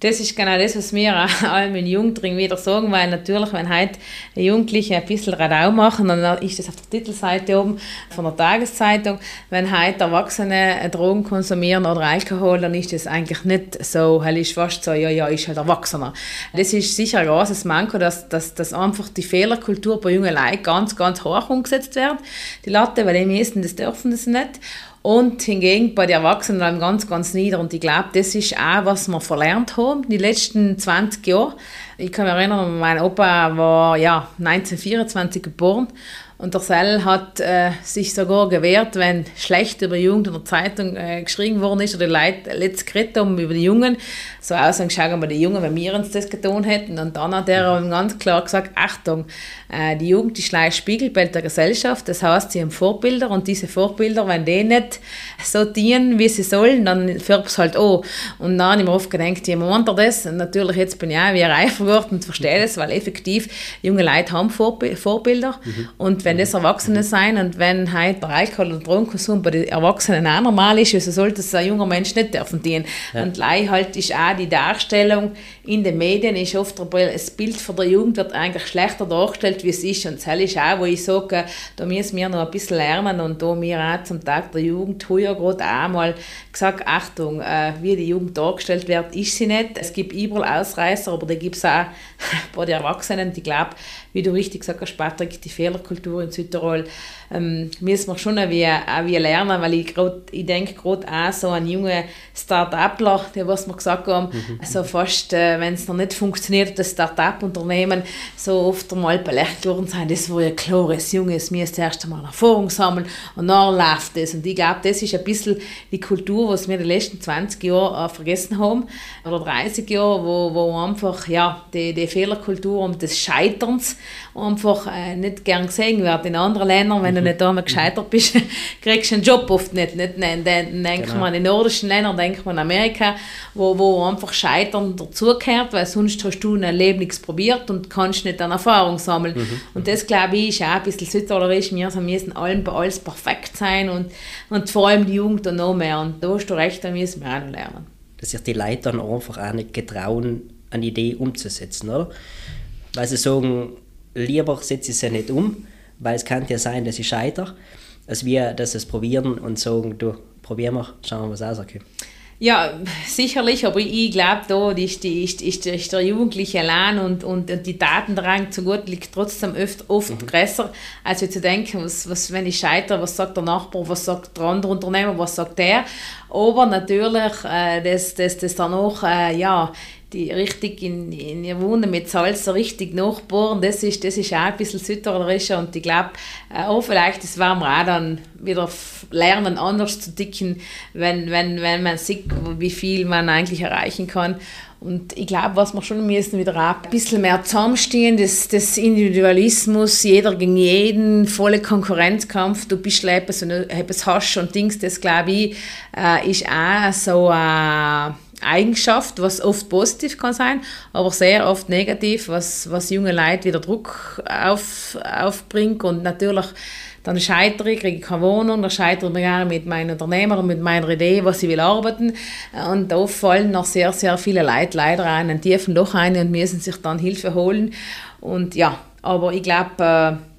Das ist genau das, was wir allem in Jugendring wieder sagen, weil natürlich, wenn heute Jugendliche ein bisschen Radau machen, dann ist das auf der Titelseite oben von der Tageszeitung. Wenn heute Erwachsene Drogen konsumieren oder Alkohol, dann ist das eigentlich nicht so, weil ist fast so, ja, ja, ist halt Erwachsener. Das ist sicher ein großes Manko, dass, dass, dass einfach die Fehlerkultur bei jungen Leuten ganz, ganz hoch umgesetzt wird. Die Latte, weil die meisten das dürfen das nicht. Und hingegen bei den Erwachsenen dann ganz, ganz nieder. Und ich glaube, das ist auch, was wir verlernt haben die letzten 20 Jahre. Ich kann mich erinnern, mein Opa war ja 1924 geboren und der Sell hat äh, sich sogar gewehrt, wenn schlecht über die Jugend in der Zeitung äh, geschrieben worden ist oder die Leute letztes geredet haben über die Jungen. So aussagen, schauen wir die Jungen, wenn wir uns das getan hätten. Und dann hat er ganz klar gesagt, Achtung, die Jugend ist ein Spiegelbild der Gesellschaft. Das heißt, sie haben Vorbilder und diese Vorbilder, wenn die nicht so dienen, wie sie sollen, dann färbt es halt an. Und dann habe ich mir oft gedacht, je meint er das? Und natürlich, jetzt bin ich auch wie reifer geworden und verstehe das, weil effektiv junge Leute haben Vorbilder. Mhm. Und wenn das Erwachsene sein und wenn heute der Alkohol- und Drogenkonsum bei den Erwachsenen auch normal ist, wieso sollte es ein junger Mensch nicht dürfen dienen? Ja. Und leider halt ist auch die Darstellung in den Medien ist oft das Bild von der Jugend wird eigentlich schlechter dargestellt, wie es ist. Und das ist auch, wo ich sage, da müssen wir noch ein bisschen lernen und da wir auch zum Tag der Jugend heuer gerade auch mal gesagt, Achtung, äh, wie die Jugend dargestellt wird, ist sie nicht. Es gibt überall Ausreißer, aber da gibt es auch bei den Erwachsenen, die glauben, wie du richtig sagst, Patrick, die Fehlerkultur Kultur in Südtirol ähm, müssen wir schon auch wie, auch wie lernen, weil ich, grad, ich denke gerade auch so an junge Start-upler, die was wir gesagt haben, mhm. also fast, äh, wenn es noch nicht funktioniert, das Start-up-Unternehmen so oft einmal belegt worden sein, das war ja klar, als Junges, wir müssen erst einmal Erfahrung sammeln und dann läuft das. Und ich glaube, das ist ein bisschen die Kultur, was wir in den letzten 20 Jahren äh, vergessen haben, oder 30 Jahre, wo, wo einfach ja, die, die Fehlerkultur und des Scheiterns einfach äh, nicht gern gesehen wird. In anderen Ländern, wenn du nicht da mal gescheitert bist, kriegst du einen Job oft nicht. nicht dann denkt genau. man in nordischen Ländern, denkt man in Amerika, wo, wo einfach Scheitern dazugehört, weil sonst hast du ein Leben nichts probiert und kannst nicht eine Erfahrung sammeln. Mhm. Und das, glaube ich, ist auch ein bisschen südtirolerisch. Wir müssen allen bei alles perfekt sein und, und vor allem die Jugend und noch mehr. Und da hast du recht, da müssen wir auch noch lernen. Dass sich die Leute dann einfach auch nicht getrauen, eine Idee umzusetzen, oder? Weil sie sagen, lieber setze ich sie nicht um, weil es kann ja sein, dass ich scheitere, als wir dass es probieren und sagen, du, probieren wir, schauen wir, was rauskommt. Ja, sicherlich, aber ich glaube, da ist, die, ist, ist, ist der Jugendliche allein und, und, und die Datendrang zu gut liegt trotzdem oft, oft mhm. größer, als zu denken, was, was, wenn ich scheitere, was sagt der Nachbar, was sagt der andere Unternehmer, was sagt der. Aber natürlich, äh, das, das, das danach, äh, ja, die richtig in, in ihr Wunden mit Salz richtig nachbohren, das ist, das ist auch ein bisschen südtirolerischer und ich glaube, äh, auch vielleicht das werden wir auch dann wieder lernen, anders zu dicken, wenn, wenn, wenn man sieht, wie viel man eigentlich erreichen kann. Und ich glaube, was wir schon müssen, wieder auch ein bisschen mehr zusammenstehen, das, das Individualismus, jeder gegen jeden, volle Konkurrenzkampf, du bist etwas und etwas hast und Dings, das glaube ich, äh, ist auch so ein äh, Eigenschaft, was oft positiv kann sein, aber sehr oft negativ, was, was junge Leute wieder Druck auf, aufbringt. Und natürlich dann scheitere ich, kriege ich keine Wohnung, dann scheitere ich mit meinem Unternehmer und mit meiner Idee, was ich will arbeiten. Und da fallen noch sehr, sehr viele Leute leider in einen tiefen Loch ein und müssen sich dann Hilfe holen. Und ja, aber ich glaube, äh,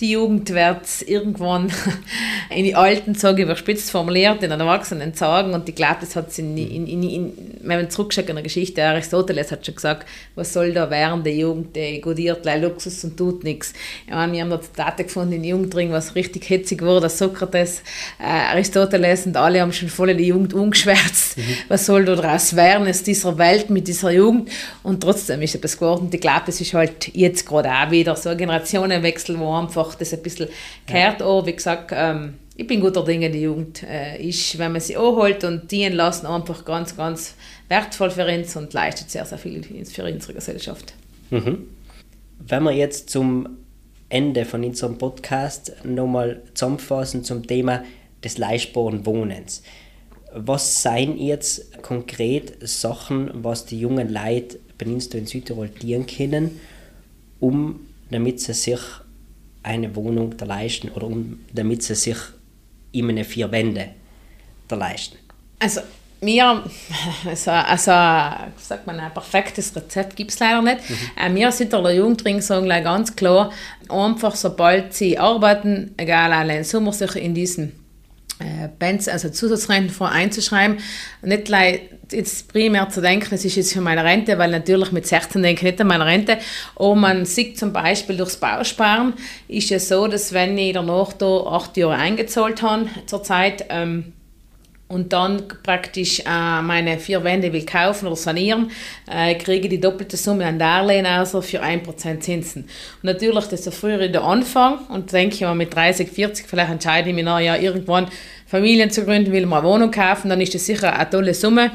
die Jugend wird irgendwann in die Alten sage überspitzt formuliert, in den Erwachsenen sagen und ich glaube, das hat in, in, in, in wenn man zurückschaut in der Geschichte, Aristoteles hat schon gesagt, was soll da während der Jugend, der godiert Luxus und tut nichts. Ich meine, wir haben da Zitate gefunden in Jugendring, was richtig hitzig wurde, Sokrates, äh, Aristoteles und alle haben schon voll in die Jugend umgeschwärzt. Mhm. Was soll da daraus werden aus dieser Welt mit dieser Jugend und trotzdem ist etwas geworden und ich glaube, das ist halt jetzt gerade auch wieder so ein Generationenwechsel, wo einfach einfach das ein bisschen kehrt ja. an. Wie gesagt, ähm, ich bin guter Dinge, die Jugend äh, ist, wenn man sie anholt und dienen lassen, einfach ganz, ganz wertvoll für uns und leistet sehr, sehr viel für unsere Gesellschaft. Mhm. Wenn wir jetzt zum Ende von unserem Podcast nochmal zusammenfassen zum Thema des leistbaren Wohnens. Was seien jetzt konkret Sachen, was die jungen Leute bei uns in Südtirol dienen können, um damit sie sich eine Wohnung da leisten oder um, damit sie sich in eine vier Wände da leisten? Also mir, also, also sagt man, ein perfektes Rezept gibt es leider nicht. Mhm. Wir sind der Jugendring sagen ganz klar, einfach sobald sie arbeiten, egal allein Sommer sich in diesen äh, Bands, also Zusatzrentenfonds einzuschreiben, nicht gleich jetzt primär zu denken, es ist jetzt für meine Rente, weil natürlich mit 16 denke ich nicht an meine Rente. Und man sieht zum Beispiel durchs Bausparen, ist es so, dass wenn ich danach da acht Jahre eingezahlt habe zurzeit, ähm, und dann praktisch äh, meine vier Wände will kaufen oder sanieren, äh, kriege die doppelte Summe an Darlehen also für 1% Zinsen. Und natürlich, desto früher ich da anfange und denke ich mal mit 30, 40, vielleicht entscheide ich mich nach, ja, irgendwann Familien zu gründen, will mal eine Wohnung kaufen, dann ist das sicher eine tolle Summe.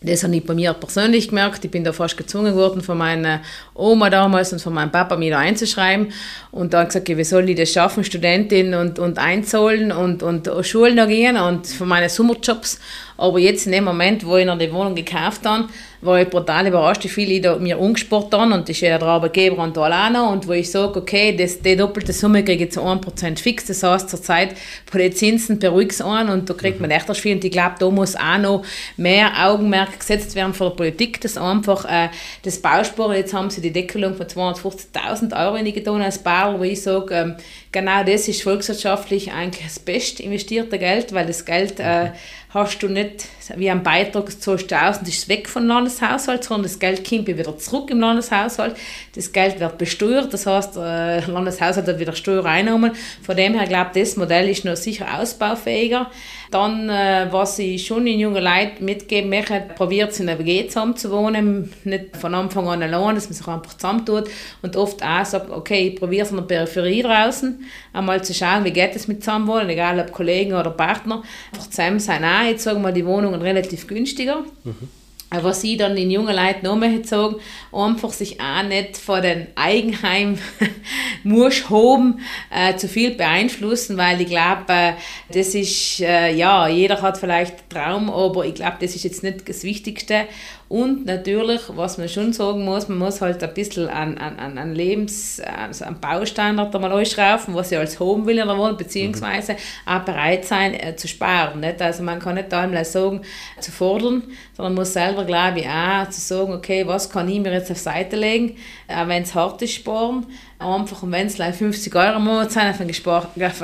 Das habe ich bei mir persönlich gemerkt. Ich bin da fast gezwungen worden von meiner Oma damals und von meinem Papa, mich da einzuschreiben. Und dann gesagt, wie soll ich das schaffen, Studentin und, und einzahlen und, und Schulen da gehen und von meinen Sommerjobs. Aber jetzt in dem Moment, wo ich noch die Wohnung gekauft habe, war ich brutal überrascht, wie viel ich da mir umgespart habe und das ist ja der Arbeitgeber und da alleine und wo ich sage, okay, das, die doppelte Summe kriege ich zu 1% fix, das heißt zurzeit bei den Zinsen beruhigt es an und da kriegt man echt viel. Und ich glaube, da muss auch noch mehr Augenmerk gesetzt werden von der Politik, dass einfach äh, das Bausparen, jetzt haben sie die Deckelung von 250.000 Euro in die getan als Bau, wo ich sage, ähm, genau das ist volkswirtschaftlich eigentlich das best investierte Geld, weil das Geld äh, hast du nicht wie ein Beitrag, zahlst du aus und ist weg vom Landeshaushalt, sondern das Geld kommt wieder zurück im Landeshaushalt. Das Geld wird besteuert, das heißt, der Landeshaushalt hat wieder Steuereinnahmen. Von dem her glaube ich, das Modell ist noch sicher ausbaufähiger. Dann, äh, was ich schon in jungen Leuten mitgeben möchte, probiert es in einer WG zusammen zu wohnen, nicht von Anfang an allein, dass man sich einfach zusammentut und oft auch sagt, okay, ich probiere es in der Peripherie draußen, einmal zu schauen, wie geht es mit Zusammenwohnen, egal ob Kollegen oder Partner. Einfach zusammen sein auch, jetzt sagen wir die Wohnungen relativ günstiger. Mhm. Was ich dann in jungen Leuten noch mehr sagen, einfach sich auch nicht von den Eigenheim muss haben, äh, zu viel beeinflussen, weil ich glaube, äh, das ist, äh, ja, jeder hat vielleicht Traum, aber ich glaube, das ist jetzt nicht das Wichtigste. Und natürlich, was man schon sagen muss, man muss halt ein bisschen an, an, an Lebens-, also an Baustandard einmal ausschrauben, was ich als Home will in der Wohnung, beziehungsweise mhm. auch bereit sein äh, zu sparen. Nicht? Also man kann nicht einmal sagen, zu fordern, sondern man muss selber, glaube ich, auch zu sagen, okay, was kann ich mir jetzt auf Seite legen, äh, wenn es hart ist, sparen einfach, und wenn es 50 Euro im Monat sind, auf einem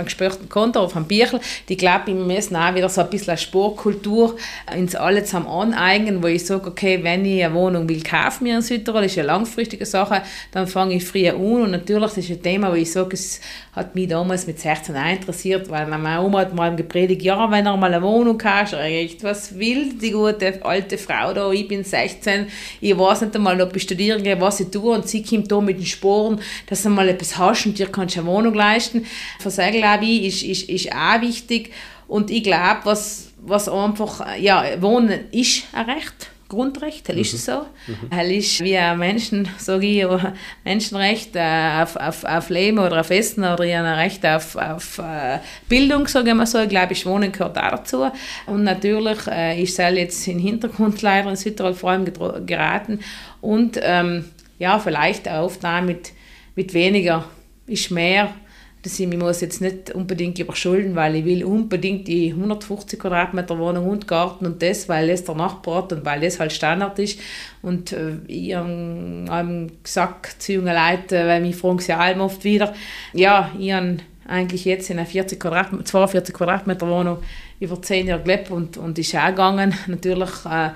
gesperrten Konto, auf einem Bierchen, die glaube wir müssen auch wieder so ein bisschen eine Sportkultur ins alle zusammen aneignen, wo ich sage, okay, wenn ich eine Wohnung will kaufen mir in Südtirol, ist eine langfristige Sache, dann fange ich früher an. Und natürlich das ist ein Thema, wo ich sage, es hat mich damals mit 16 auch interessiert, weil meine Oma hat mal gepredigt, ja, wenn er mal eine Wohnung hast, was will die gute alte Frau da, ich bin 16, ich weiß nicht einmal, ob ich studieren gehe, was ich tue. Und sie kommt da mit den Sporen, dass du mal etwas hast und dir kannst eine Wohnung leisten. Versagen, glaube ich, ist, ist, ist auch wichtig und ich glaube, was, was einfach, ja, Wohnen ist ein Recht Grundrecht, das mhm. ist so. Mhm. Das ist wie ein Menschen, sage ich, Menschenrecht äh, auf, auf, auf Leben oder auf Essen oder ein Recht auf, auf äh, Bildung, sage ich mal so. Ich glaube, ich Wohnen gehört auch dazu. Und natürlich äh, ist es jetzt im Hintergrund leider in Südtirol vor allem geraten. Und ähm, ja, vielleicht auch oft auch mit, mit weniger ist mehr dass ich muss jetzt nicht unbedingt überschulden, weil ich will unbedingt die 150 Quadratmeter Wohnung und Garten und das, weil das der Nachbar hat und weil das halt Standard ist. Und äh, ich habe gesagt zu jungen Leuten, weil mich fragen sie allem oft wieder, ja, ich habe eigentlich jetzt in einer 40 Quadratmeter, 42 Quadratmeter Wohnung über 10 Jahre gelebt und, und ist auch gegangen. Natürlich äh,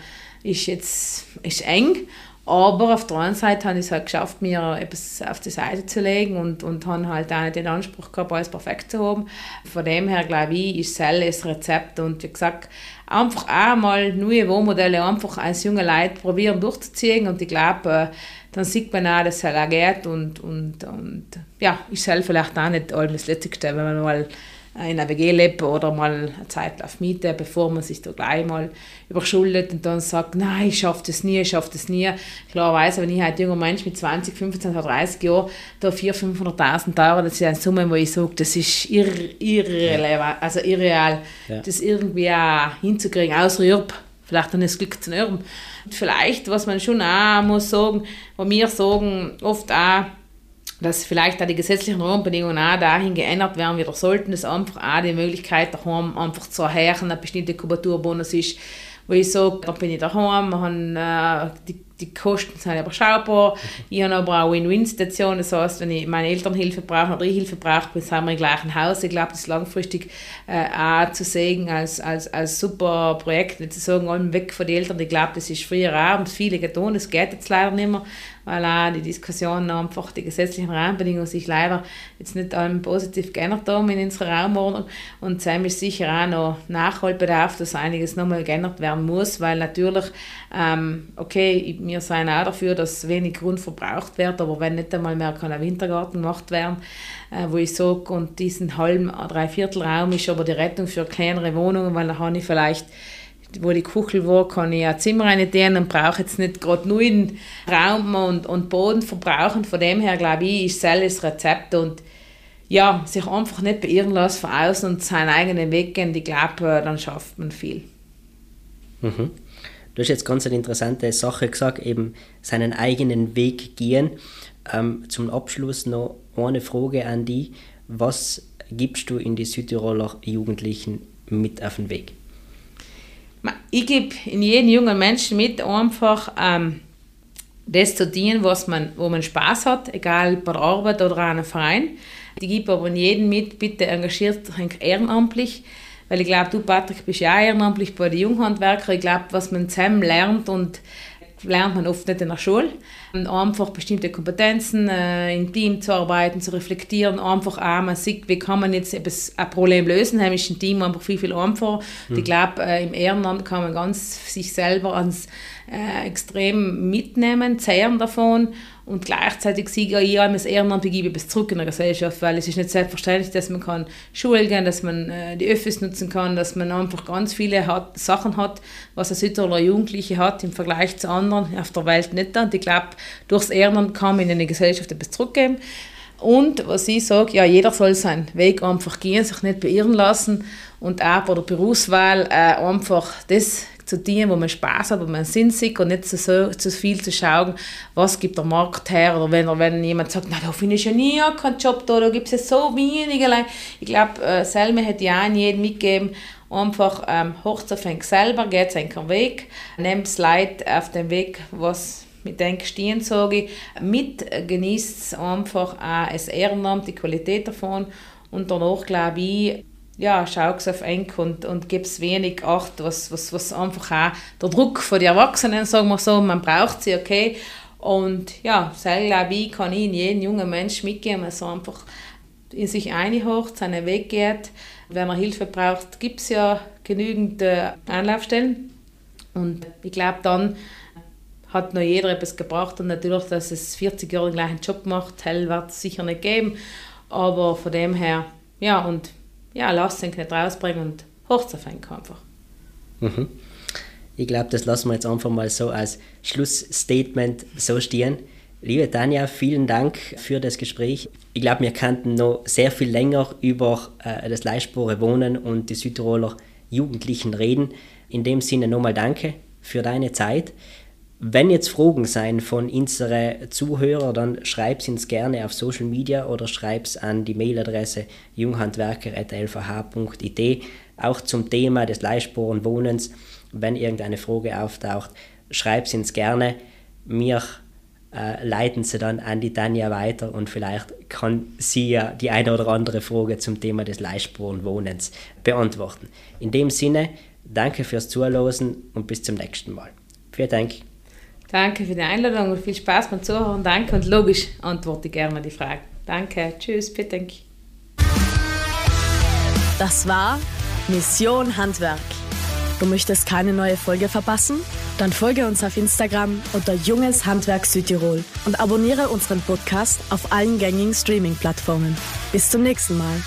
ist jetzt eng, aber auf der anderen Seite habe ich es halt geschafft, mir etwas auf die Seite zu legen und, und habe halt auch nicht den Anspruch gehabt, alles perfekt zu haben. Von dem her glaube ich, ist Cell das Rezept und wie gesagt, einfach auch mal neue Wohnmodelle einfach als junge Leute probieren durchzuziehen und ich glaube, äh, dann sieht man auch, dass es halt auch geht und, und, und ja, ist Cell vielleicht auch nicht alles das Letzte, wenn man mal in einer WG leben oder mal eine Zeit auf Miete, bevor man sich da gleich mal überschuldet und dann sagt, nein, ich schaffe das nie, ich schaffe das nie. Klarerweise, wenn ich halt junger Mensch mit 20, 15 oder 30 Jahren da 400.000, 500.000 Euro, das ist eine Summe, wo ich sage, das ist irre, irrelevant, also irreal, ja. das irgendwie auch hinzukriegen, außer ich vielleicht dann das Glück zu. Und vielleicht, was man schon auch muss sagen, wo wir sagen, oft auch, dass vielleicht auch die gesetzlichen Rahmenbedingungen auch dahin geändert werden wieder sollten, dass einfach auch die Möglichkeit daheim einfach zu erhöhen, eine bestimmte Kubaturbonus ist, wo ich sage, da bin ich daheim, haben, äh, die, die Kosten sind überschaubar, ich habe aber auch Win-Win-Situation, das heißt, wenn ich meine Eltern Hilfe brauche oder ich Hilfe brauche, sind wir im gleichen Haus. Ich glaube, das ist langfristig äh, auch zu sehen als, als, als super Projekt, nicht zu sagen, weg von den Eltern, ich glaube, das ist früher auch, und viele getan, das geht jetzt leider nicht mehr, weil auch die Diskussionen einfach die gesetzlichen Rahmenbedingungen sich leider jetzt nicht allem positiv geändert haben in unserer Raumordnung. Und Sam ist sicher auch noch Nachholbedarf, dass einiges nochmal geändert werden muss, weil natürlich, ähm, okay, wir sind auch dafür, dass wenig Grund verbraucht wird, aber wenn nicht einmal mehr kann ein Wintergarten gemacht werden, äh, wo ich sage, und diesen halben, dreiviertel Raum ist aber die Rettung für kleinere Wohnungen, weil da habe ich vielleicht wo die Kuchel war, kann ich ein Zimmer rein und brauche jetzt nicht gerade nur den Raum und, und Boden verbrauchen. Von dem her, glaube ich, ist das Rezept und ja, sich einfach nicht beirren lassen von außen und seinen eigenen Weg gehen, ich glaube, äh, dann schafft man viel. Mhm. Du hast jetzt ganz eine interessante Sache gesagt, eben seinen eigenen Weg gehen. Ähm, zum Abschluss noch eine Frage an dich. Was gibst du in die Südtiroler Jugendlichen mit auf den Weg? Ich gebe in jeden jungen Menschen mit, einfach ähm, das zu dienen, was man, wo man Spaß hat, egal bei der Arbeit oder an einem Verein. Ich gebe aber in jedem mit, bitte engagiert euch ehrenamtlich, weil ich glaube, du Patrick bist ja ehrenamtlich bei den Junghandwerkern. Ich glaube, was man zusammen lernt und lernt man oft nicht in der Schule. Einfach bestimmte Kompetenzen äh, im Team zu arbeiten, zu reflektieren, einfach auch man sieht, wie kann man jetzt ein Problem lösen, dann ist ein Team einfach viel, viel einfacher. Mhm. Ich glaube, äh, im Ehrenamt kann man ganz sich selber ans äh, extrem mitnehmen, zehren davon und gleichzeitig sage ich, ja, das Ehrenamt begebe bis zurück in der Gesellschaft, weil es ist nicht selbstverständlich, dass man kann Schulen gehen, dass man äh, die Öffis nutzen kann, dass man einfach ganz viele hat, Sachen hat, was ein Südtiroler Jugendliche hat im Vergleich zu anderen auf der Welt nicht. Und ich glaube, durchs Ehrenamt kann man in die Gesellschaft etwas zurückgeben. Und was ich sage, ja, jeder soll seinen Weg einfach gehen, sich nicht beirren lassen und auch bei der Berufswahl äh, einfach das zu dienen, wo man Spaß hat, wo man Sinn sieht und nicht zu, so, zu viel zu schauen, was gibt der Markt her? Oder wenn, wenn jemand sagt, na, da finde ich ja nie keinen Job da, da gibt es ja so wenige. Ich glaube, äh, Selme hätte ja auch jedem mitgegeben, einfach ähm, hochzufängt selber, geht seinen Weg, nimmt das Leid auf dem Weg, was mit den stehen sage mit genießt einfach auch das Ehrenamt, die Qualität davon. Und danach glaube ich, ja, schau auf eng und, und gib's wenig Acht, was, was, was einfach auch der Druck von den Erwachsenen, sagen wir so, man braucht sie, okay. Und ja, selber wie kann ich jeden jungen Menschen mitgeben, also einfach in sich einhocht, seinen Weg geht. Wenn er Hilfe braucht, gibt es ja genügend äh, Anlaufstellen. Und ich glaube, dann hat noch jeder etwas gebracht und natürlich, dass es 40 Jahre den gleichen Job macht, hell wird es sicher nicht geben. Aber von dem her, ja, und ja, lass den nicht rausbringen und hochzufangen einfach. Mhm. Ich glaube, das lassen wir jetzt einfach mal so als Schlussstatement so stehen. Liebe Tanja, vielen Dank für das Gespräch. Ich glaube, wir könnten noch sehr viel länger über äh, das Leispore Wohnen und die Südtiroler Jugendlichen reden. In dem Sinne nochmal danke für deine Zeit. Wenn jetzt Fragen sein von unseren Zuhörern, dann schreib sie uns gerne auf Social Media oder schreib es an die Mailadresse junghandwerker.lvh.it. Auch zum Thema des Leihsporen Wohnens, wenn irgendeine Frage auftaucht, schreib sie uns gerne. Wir äh, leiten sie dann an die Tanja weiter und vielleicht kann sie ja die eine oder andere Frage zum Thema des Leihsporen Wohnens beantworten. In dem Sinne, danke fürs Zuhören und bis zum nächsten Mal. Vielen Dank. Danke für die Einladung und viel Spaß beim Zuhören. Danke und logisch antworte ich gerne die Frage. Danke, tschüss, bitte. Das war Mission Handwerk. Du möchtest keine neue Folge verpassen? Dann folge uns auf Instagram unter Junges Handwerk Südtirol und abonniere unseren Podcast auf allen gängigen Streaming-Plattformen. Bis zum nächsten Mal.